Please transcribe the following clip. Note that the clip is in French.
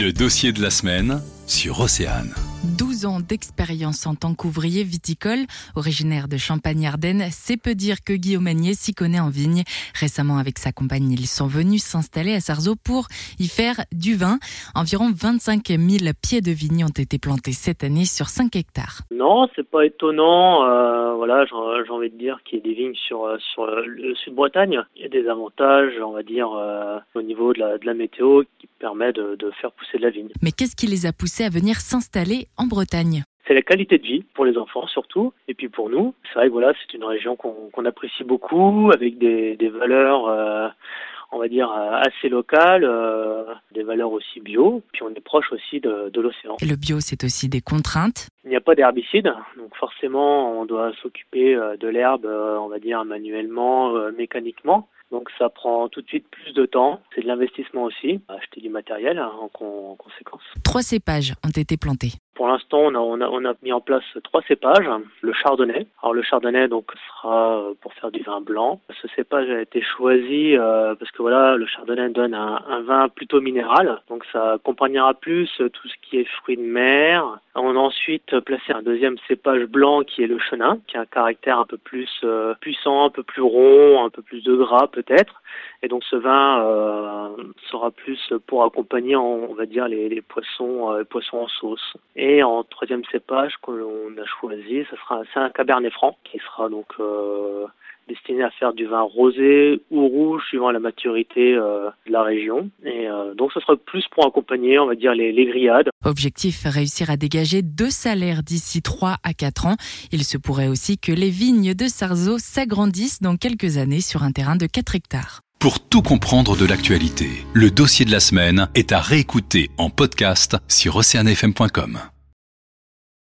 Le dossier de la semaine sur Océane. 12 ans d'expérience en tant qu'ouvrier viticole, originaire de Champagne-Ardenne, c'est peu dire que Guillaume Agnier s'y connaît en vigne. Récemment, avec sa compagne, ils sont venus s'installer à Sarzeau pour y faire du vin. Environ 25 000 pieds de vignes ont été plantés cette année sur 5 hectares. Non, c'est pas étonnant. Euh, voilà, j'ai envie de dire qu'il y a des vignes sur, euh, sur le sud-Bretagne. Il y a des avantages, on va dire, euh, au niveau de la, de la météo qui permet de, de faire pousser de la vigne. Mais qu'est-ce qui les a poussés à venir s'installer en Bretagne? C'est la qualité de vie pour les enfants surtout, et puis pour nous. C'est vrai que voilà, c'est une région qu'on apprécie beaucoup, avec des, des valeurs, euh, on va dire, euh, assez locales, euh, des valeurs aussi bio, puis on est proche aussi de, de l'océan. Et le bio, c'est aussi des contraintes Il n'y a pas d'herbicide, donc forcément, on doit s'occuper de l'herbe, on va dire, manuellement, mécaniquement. Donc ça prend tout de suite plus de temps. C'est de l'investissement aussi, acheter du matériel hein, en, en, conséquence. Trois cépages ont été plantés. L'instant, on a, mis en place trois cépages. Le chardonnay. Alors le chardonnay donc sera euh, pour faire du vin blanc. Ce cépage a été choisi euh, parce que voilà, le chardonnay donne un, vin plutôt minéral. Donc ça accompagnera plus tout ce qui est fruits de mer. On a ensuite placé un deuxième cépage blanc qui est le chenin, qui a un caractère un peu plus euh, puissant, un peu plus rond, un peu plus de gras peut-être. Et donc ce vin sera plus pour accompagner, on va dire, les, les poissons, poissons en sauce. Et en troisième cépage qu'on a choisi, ça sera c'est un cabernet franc qui sera donc euh, destiné à faire du vin rosé ou rouge suivant la maturité euh, de la région. Et euh, donc ce sera plus pour accompagner, on va dire, les, les grillades. Objectif, réussir à dégager deux salaires d'ici 3 à 4 ans. Il se pourrait aussi que les vignes de Sarzeau s'agrandissent dans quelques années sur un terrain de 4 hectares. Pour tout comprendre de l'actualité, le dossier de la semaine est à réécouter en podcast sur oceanfm.com.